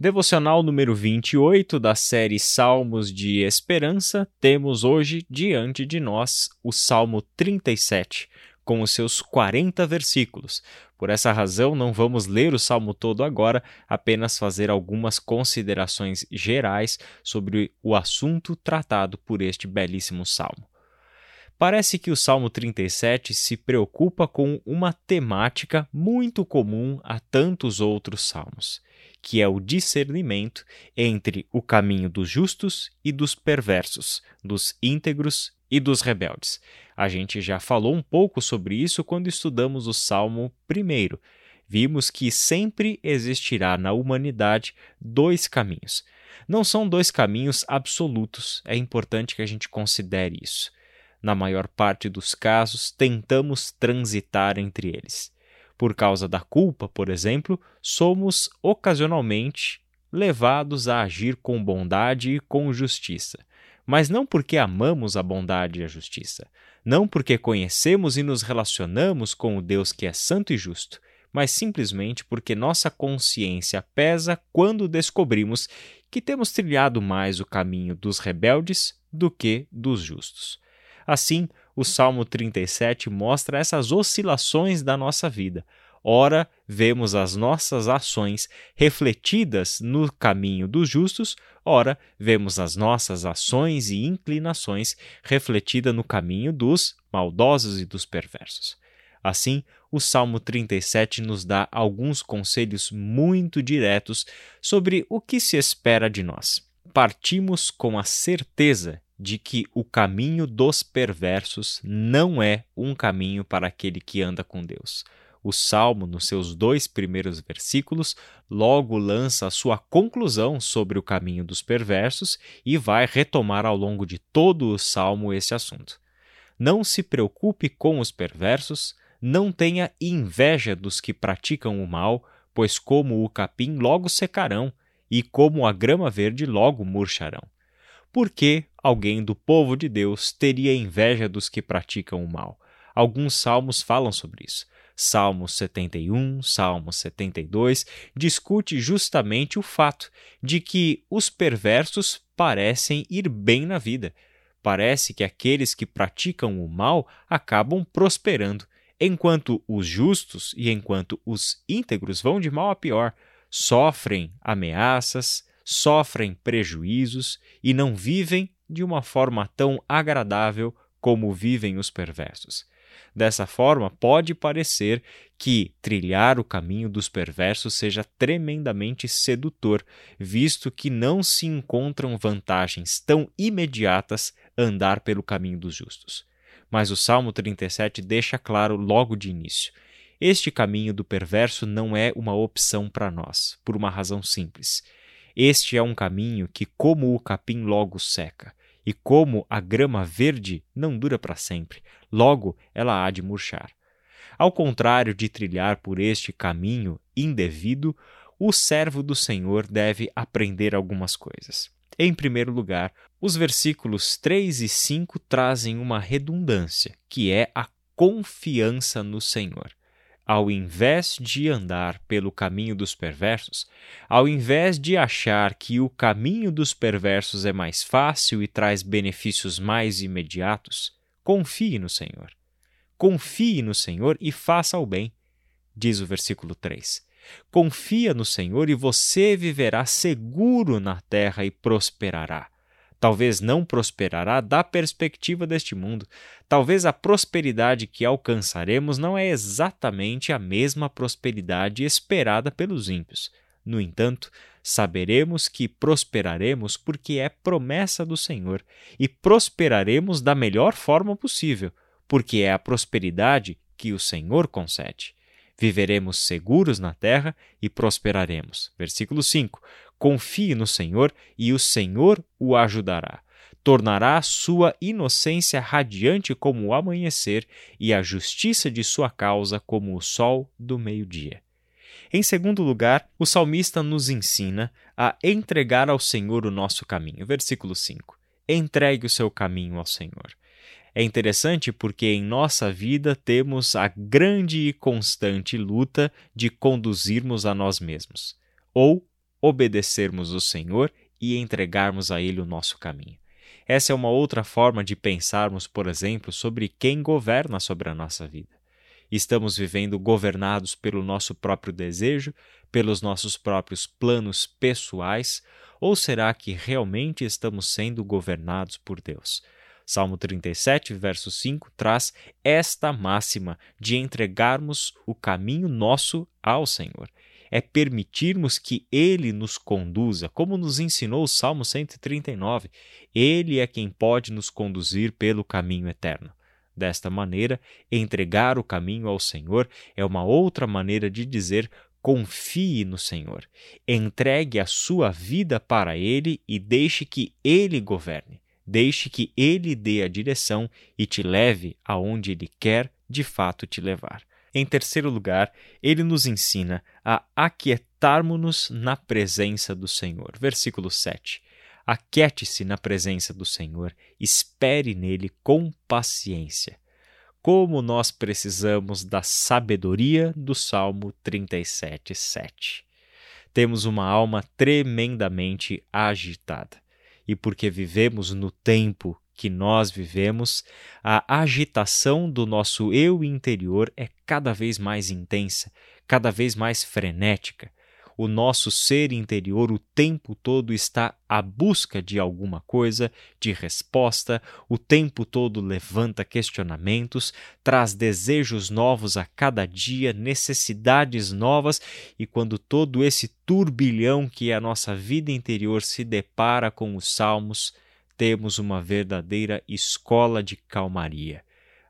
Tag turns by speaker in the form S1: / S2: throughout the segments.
S1: Devocional número 28 da série Salmos de Esperança, temos hoje diante de nós o Salmo 37, com os seus 40 versículos. Por essa razão, não vamos ler o salmo todo agora, apenas fazer algumas considerações gerais sobre o assunto tratado por este belíssimo salmo. Parece que o Salmo 37 se preocupa com uma temática muito comum a tantos outros salmos que é o discernimento entre o caminho dos justos e dos perversos, dos íntegros e dos rebeldes. A gente já falou um pouco sobre isso quando estudamos o Salmo primeiro. Vimos que sempre existirá na humanidade dois caminhos. Não são dois caminhos absolutos, é importante que a gente considere isso. Na maior parte dos casos, tentamos transitar entre eles. Por causa da culpa, por exemplo, somos ocasionalmente levados a agir com bondade e com justiça. Mas não porque amamos a bondade e a justiça, não porque conhecemos e nos relacionamos com o Deus que é santo e justo, mas simplesmente porque nossa consciência pesa quando descobrimos que temos trilhado mais o caminho dos rebeldes do que dos justos. Assim, o Salmo 37 mostra essas oscilações da nossa vida. Ora, vemos as nossas ações refletidas no caminho dos justos, ora, vemos as nossas ações e inclinações refletidas no caminho dos maldosos e dos perversos. Assim, o Salmo 37 nos dá alguns conselhos muito diretos sobre o que se espera de nós. Partimos com a certeza de que o caminho dos perversos não é um caminho para aquele que anda com Deus. O Salmo, nos seus dois primeiros versículos, logo lança a sua conclusão sobre o caminho dos perversos e vai retomar ao longo de todo o Salmo esse assunto. Não se preocupe com os perversos, não tenha inveja dos que praticam o mal, pois como o capim logo secarão, e como a grama verde logo murcharão. Por que alguém do povo de Deus teria inveja dos que praticam o mal? Alguns salmos falam sobre isso. Salmo 71, Salmo 72 discute justamente o fato de que os perversos parecem ir bem na vida. Parece que aqueles que praticam o mal acabam prosperando, enquanto os justos e enquanto os íntegros vão de mal a pior, sofrem ameaças, sofrem prejuízos e não vivem de uma forma tão agradável como vivem os perversos. Dessa forma, pode parecer que trilhar o caminho dos perversos seja tremendamente sedutor, visto que não se encontram vantagens tão imediatas andar pelo caminho dos justos. Mas o Salmo 37 deixa claro logo de início: este caminho do perverso não é uma opção para nós, por uma razão simples. Este é um caminho que, como o capim logo seca, e como a grama verde não dura para sempre, logo ela há de murchar. Ao contrário de trilhar por este caminho indevido, o servo do Senhor deve aprender algumas coisas. Em primeiro lugar, os versículos 3 e 5 trazem uma redundância, que é a confiança no Senhor ao invés de andar pelo caminho dos perversos, ao invés de achar que o caminho dos perversos é mais fácil e traz benefícios mais imediatos, confie no Senhor. Confie no Senhor e faça o bem, diz o versículo 3. Confia no Senhor e você viverá seguro na terra e prosperará talvez não prosperará da perspectiva deste mundo. Talvez a prosperidade que alcançaremos não é exatamente a mesma prosperidade esperada pelos ímpios. No entanto, saberemos que prosperaremos porque é promessa do Senhor, e prosperaremos da melhor forma possível, porque é a prosperidade que o Senhor concede. Viveremos seguros na terra e prosperaremos. Versículo 5: Confie no Senhor e o Senhor o ajudará. Tornará sua inocência radiante como o amanhecer e a justiça de sua causa como o sol do meio-dia. Em segundo lugar, o salmista nos ensina a entregar ao Senhor o nosso caminho. Versículo 5. Entregue o seu caminho ao Senhor. É interessante porque em nossa vida temos a grande e constante luta de conduzirmos a nós mesmos, ou obedecermos o Senhor e entregarmos a Ele o nosso caminho. Essa é uma outra forma de pensarmos, por exemplo, sobre quem governa sobre a nossa vida. Estamos vivendo governados pelo nosso próprio desejo, pelos nossos próprios planos pessoais, ou será que realmente estamos sendo governados por Deus? Salmo 37, verso 5 traz esta máxima de entregarmos o caminho nosso ao Senhor é permitirmos que Ele nos conduza, como nos ensinou o Salmo 139. Ele é quem pode nos conduzir pelo caminho eterno. Desta maneira, entregar o caminho ao Senhor é uma outra maneira de dizer confie no Senhor. Entregue a sua vida para Ele e deixe que Ele governe. Deixe que Ele dê a direção e te leve aonde Ele quer de fato te levar. Em terceiro lugar, ele nos ensina a aquietarmos-nos na presença do Senhor. Versículo 7. Aquiete-se na presença do Senhor, espere nele com paciência. Como nós precisamos da sabedoria do Salmo 37, 7. Temos uma alma tremendamente agitada. E porque vivemos no tempo que nós vivemos, a agitação do nosso eu interior é cada vez mais intensa, cada vez mais frenética. O nosso ser interior o tempo todo está à busca de alguma coisa, de resposta, o tempo todo levanta questionamentos, traz desejos novos a cada dia, necessidades novas, e quando todo esse turbilhão que é a nossa vida interior se depara com os salmos, temos uma verdadeira escola de calmaria,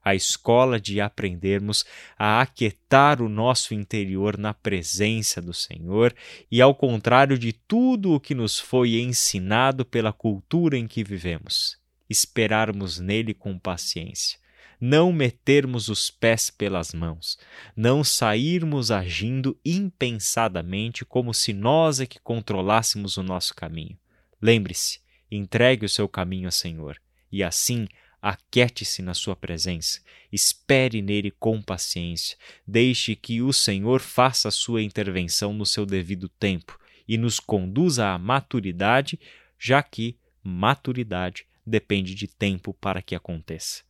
S1: a escola de aprendermos a aquietar o nosso interior na presença do Senhor e, ao contrário de tudo o que nos foi ensinado pela cultura em que vivemos, esperarmos nele com paciência não metermos os pés pelas mãos, não sairmos agindo impensadamente como se nós é que controlássemos o nosso caminho. Lembre-se, Entregue o seu caminho ao Senhor, e assim aquiete-se na sua presença, espere nele com paciência, deixe que o Senhor faça a sua intervenção no seu devido tempo e nos conduza à maturidade, já que maturidade depende de tempo para que aconteça.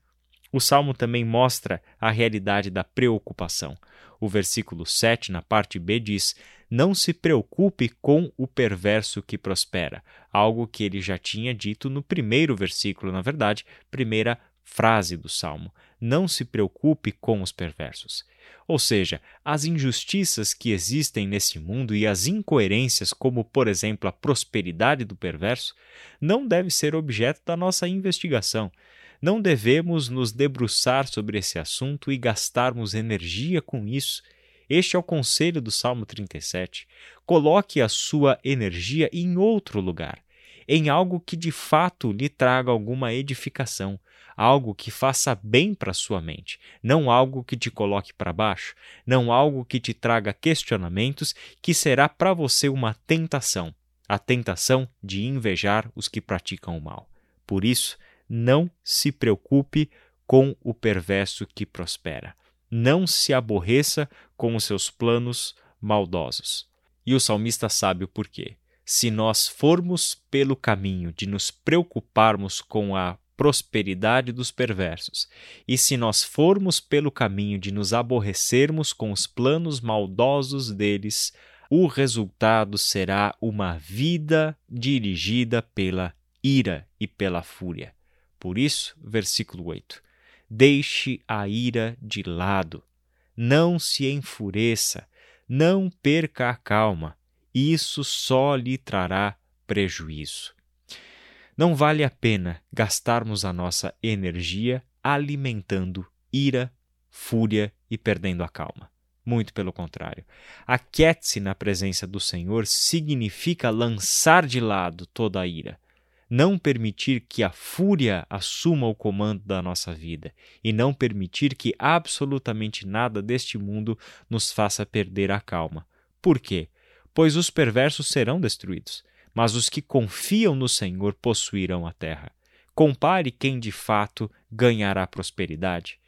S1: O salmo também mostra a realidade da preocupação. O versículo 7, na parte B, diz: Não se preocupe com o perverso que prospera, algo que ele já tinha dito no primeiro versículo, na verdade, primeira frase do salmo. Não se preocupe com os perversos. Ou seja, as injustiças que existem nesse mundo e as incoerências, como por exemplo a prosperidade do perverso, não deve ser objeto da nossa investigação não devemos nos debruçar sobre esse assunto e gastarmos energia com isso. Este é o conselho do Salmo 37. Coloque a sua energia em outro lugar, em algo que de fato lhe traga alguma edificação, algo que faça bem para sua mente, não algo que te coloque para baixo, não algo que te traga questionamentos que será para você uma tentação, a tentação de invejar os que praticam o mal. Por isso, não se preocupe com o perverso que prospera. Não se aborreça com os seus planos maldosos. E o salmista sabe o porquê. Se nós formos pelo caminho de nos preocuparmos com a prosperidade dos perversos, e se nós formos pelo caminho de nos aborrecermos com os planos maldosos deles, o resultado será uma vida dirigida pela ira e pela fúria. Por isso, versículo 8: Deixe a ira de lado, não se enfureça, não perca a calma, isso só lhe trará prejuízo. Não vale a pena gastarmos a nossa energia alimentando ira, fúria e perdendo a calma. Muito pelo contrário. Aquiete-se na presença do Senhor significa lançar de lado toda a ira não permitir que a fúria assuma o comando da nossa vida e não permitir que absolutamente nada deste mundo nos faça perder a calma. Por quê? Pois os perversos serão destruídos, mas os que confiam no Senhor possuirão a terra. Compare quem de fato ganhará prosperidade.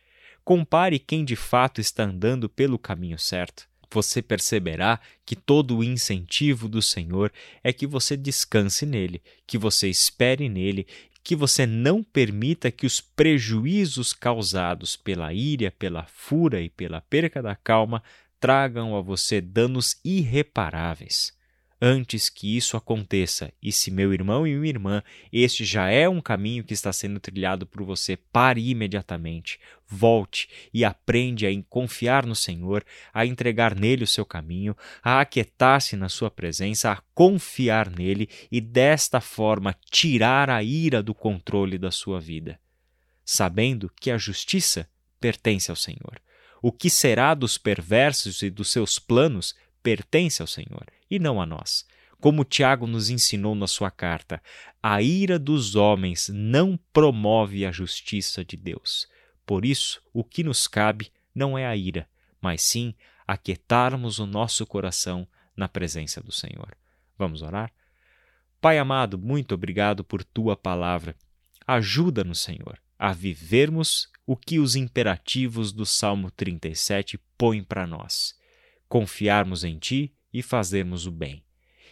S1: Compare quem de fato está andando pelo caminho certo. Você perceberá que todo o incentivo do Senhor é que você descanse nele, que você espere nele, que você não permita que os prejuízos causados pela ira, pela fúria e pela perca da calma tragam a você danos irreparáveis antes que isso aconteça. E se meu irmão e minha irmã, este já é um caminho que está sendo trilhado por você, pare imediatamente. Volte e aprende a confiar no Senhor, a entregar nele o seu caminho, a aquietar-se na sua presença, a confiar nele e desta forma tirar a ira do controle da sua vida, sabendo que a justiça pertence ao Senhor. O que será dos perversos e dos seus planos pertence ao Senhor e não a nós. Como Tiago nos ensinou na sua carta, a ira dos homens não promove a justiça de Deus. Por isso, o que nos cabe não é a ira, mas sim aquietarmos o nosso coração na presença do Senhor. Vamos orar? Pai amado, muito obrigado por tua palavra. Ajuda-nos, Senhor, a vivermos o que os imperativos do Salmo 37 põem para nós confiarmos em Ti e fazermos o bem.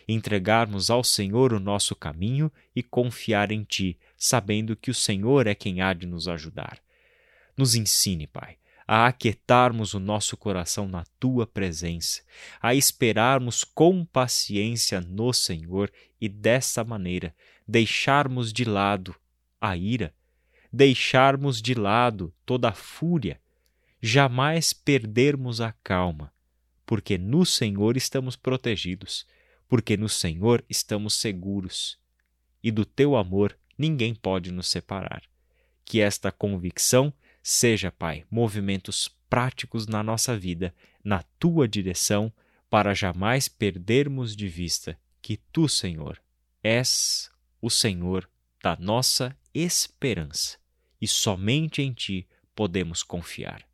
S1: Entregarmos ao Senhor o nosso caminho e confiar em Ti, sabendo que o Senhor é quem há de nos ajudar. Nos ensine, Pai, a aquietarmos o nosso coração na Tua presença, a esperarmos com paciência no Senhor e dessa maneira deixarmos de lado a ira, deixarmos de lado toda a fúria, jamais perdermos a calma porque no Senhor estamos protegidos, porque no Senhor estamos seguros, e do teu amor ninguém pode nos separar. Que esta convicção seja, Pai, movimentos práticos na nossa vida, na tua direção, para jamais perdermos de vista que tu, Senhor, és o Senhor da nossa esperança e somente em ti podemos confiar.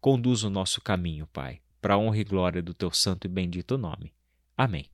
S1: Conduz o nosso caminho, Pai para honra e glória do teu santo e bendito nome. Amém.